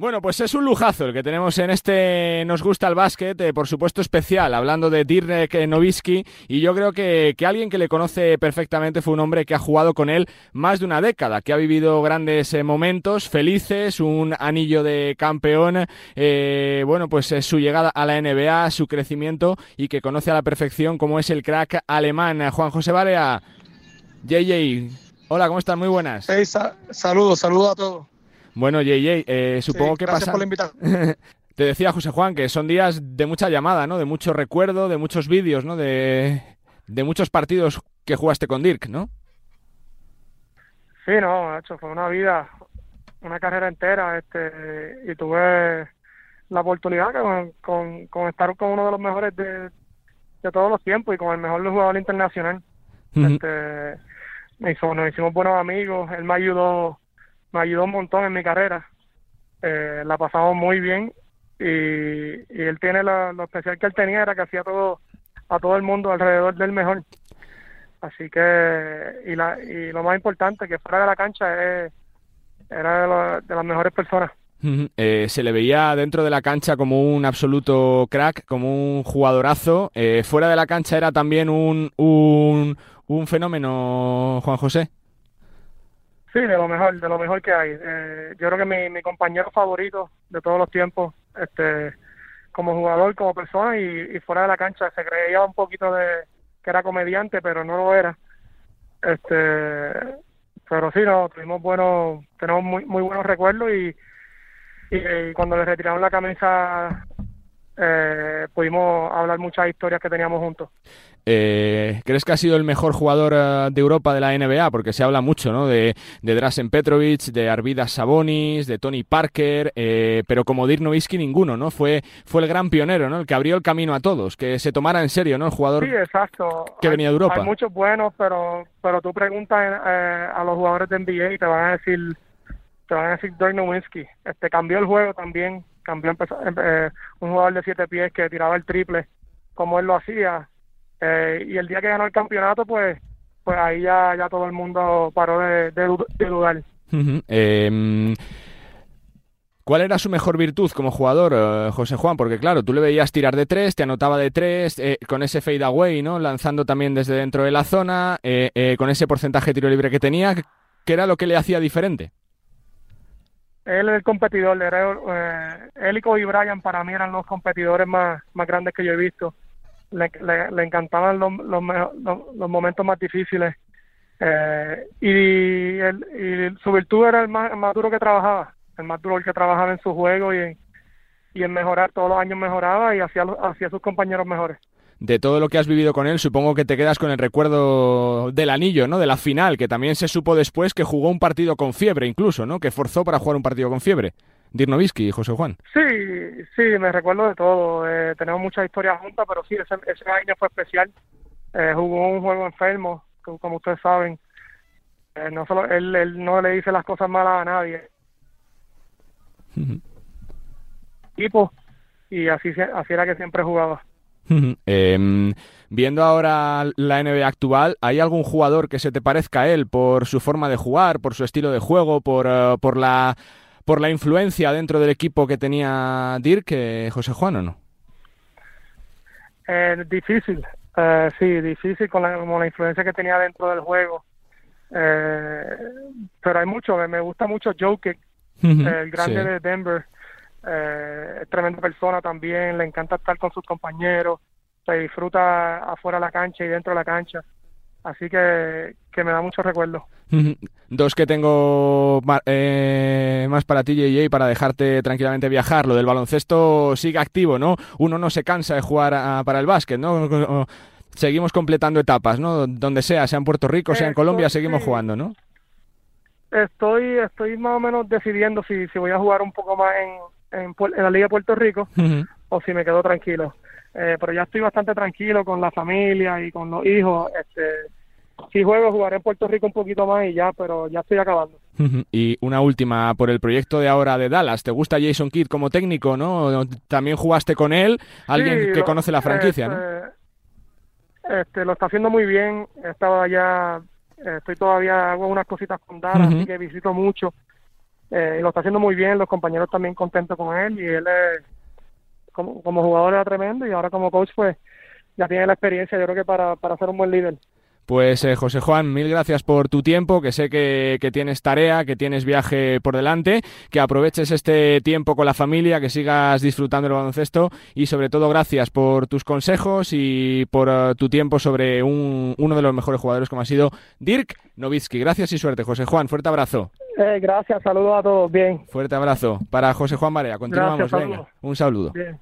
Bueno, pues es un lujazo el que tenemos en este Nos gusta el básquet, eh, por supuesto especial, hablando de Dirk Nowitzki, y yo creo que, alguien que le conoce perfectamente fue un hombre que ha jugado con él más de una década, que ha vivido grandes eh, momentos felices, un anillo de campeón, eh, bueno, pues su llegada a la NBA, su crecimiento y que conoce a la perfección cómo es el crack alemán. Juan José Barea, JJ, hola, ¿cómo están? Muy buenas. saludos, saludos a todos. Bueno, JJ, eh, supongo que pasa. por Te decía José Juan que son días de mucha llamada, ¿no? De mucho recuerdo, de muchos vídeos, ¿no? De, muchos partidos que jugaste con Dirk, ¿no? Sí, no, hecho fue una vida, una carrera entera, este, y tuve la oportunidad con, con, estar con uno de los mejores de, todos los tiempos y con el mejor jugador internacional. este, me hizo, nos hicimos buenos amigos, él me ayudó me ayudó un montón en mi carrera. Eh, la pasamos muy bien y, él tiene lo especial que él tenía era que hacía todo a todo el mundo alrededor del mejor. Así que, y, la, y lo más importante, que fuera de la cancha es, era de, las mejores personas. Eh, se le veía dentro de la cancha como un absoluto crack, como un jugadorazo. Eh, fuera de la cancha era también un, un, un fenómeno, Juan José. Sí, de lo mejor, de lo mejor que hay. Eh, yo creo que mi, mi compañero favorito de todos los tiempos, este, como jugador, como persona y, fuera de la cancha, se creía un poquito de que era comediante, pero no lo era. Este, pero sí, no, tuvimos buenos, tenemos muy, muy buenos recuerdos y, y, cuando le retiraron la camisa eh, pudimos hablar muchas historias que teníamos juntos. Eh, ¿Crees que ha sido el mejor jugador eh, de Europa de la NBA? Porque se habla mucho ¿no? de, de Drasen Petrovic, de Arvidas Sabonis, de Tony Parker, eh, pero como Dirk Nowitzki ninguno, ¿no? Fue, fue el gran pionero, ¿no? El que abrió el camino a todos, que se tomara en serio, ¿no? El jugador sí, exacto. que venía de Europa. Hay muchos buenos, pero, pero tú preguntas a los jugadores de NBA y te van a decir, te van a decir Dirk Nowitzki. Este, cambió el juego también, cambió un jugador de siete pies que tiraba el triple como él lo hacía eh, y el día que ganó el campeonato, pues, pues ahí ya, todo el mundo paró de, dudar. Em, ¿Cuál era su mejor virtud como jugador, eh, José Juan? Porque claro, tú le veías tirar de tres, te anotaba de tres, eh, con ese fade away, ¿no? Lanzando también desde dentro de la zona, con ese porcentaje de tiro libre que tenía, ¿qué era lo que le hacía diferente? Él es el competidor, era, él y Kobe Bryant para mí eran los competidores más, más grandes que yo he visto le, encantaban los, los, momentos más difíciles. Eh, y, el, su virtud era el más, duro que trabajaba, el más duro el que trabajaba en su juego y en, y en mejorar, todos los años mejoraba y hacía, hacía sus compañeros mejores. De todo lo que has vivido con él, supongo que te quedas con el recuerdo del anillo, ¿no? De la final, que también se supo después que jugó un partido con fiebre incluso, ¿no? Que forzó para jugar un partido con fiebre. Dirnovisky, José Juan. Sí, sí, me recuerdo de todo. Eh, tenemos muchas historias juntas, pero sí, ese, ese año fue especial. Eh, jugó un juego enfermo, como, ustedes saben. Eh, no solo él, él no le dice las cosas malas a nadie. Equipo, y así, así era que siempre jugaba. Em, viendo ahora la NBA actual, ¿hay algún jugador que se te parezca a él por su forma de jugar, por su estilo de juego, por, por la por la influencia dentro del equipo que tenía Dirk, eh, José Juan, ¿o no? Eh, difícil, eh, sí, difícil con la, la influencia que tenía dentro del juego. Eh, pero hay mucho, me gusta mucho Jokic, el grande de Denver, eh, tremenda persona también, le encanta estar con sus compañeros, se disfruta afuera de la cancha y dentro de la cancha. Así que, que me da mucho recuerdo. Dos que tengo eh, más para ti, JJ, para dejarte tranquilamente viajar. Lo del baloncesto sigue activo, ¿no? Uno no se cansa de jugar para el básquet, ¿no? Seguimos completando etapas, ¿no? Donde sea, sea en Puerto Rico, sea en Colombia, seguimos jugando, ¿no? Estoy, estoy más o menos decidiendo si, si voy a jugar un poco más en, en, la Liga de Puerto Rico o si me quedo tranquilo. Eh, pero ya estoy bastante tranquilo con la familia y con los hijos. Este, si juego, jugaré en Puerto Rico un poquito más y ya, pero ya estoy acabando. Y una última, por el proyecto de ahora de Dallas, ¿te gusta Jason Kidd como técnico, no? También jugaste con él, alguien que conoce la franquicia, ¿no? Este, este, lo está haciendo muy bien, estaba allá, estoy todavía, hago unas cositas con Dallas, así que visito mucho. Eh, y lo está haciendo muy bien, los compañeros también contentos con él y él como, como jugador era tremendo y ahora como coach pues ya tiene la experiencia, yo creo que para, para ser un buen líder. Pues eh, José Juan, mil gracias por tu tiempo, que sé que, tienes tarea, que tienes viaje por delante, que aproveches este tiempo con la familia, que sigas disfrutando el baloncesto y sobre todo gracias por tus consejos y por eh, tu tiempo sobre uno de los mejores jugadores como ha sido Dirk Nowitzki. Gracias y suerte, José Juan. Fuerte abrazo. Eh, gracias, saludos a todos. Bien. Fuerte abrazo para José Juan Barea. Continuamos, venga. Un saludo. Bien,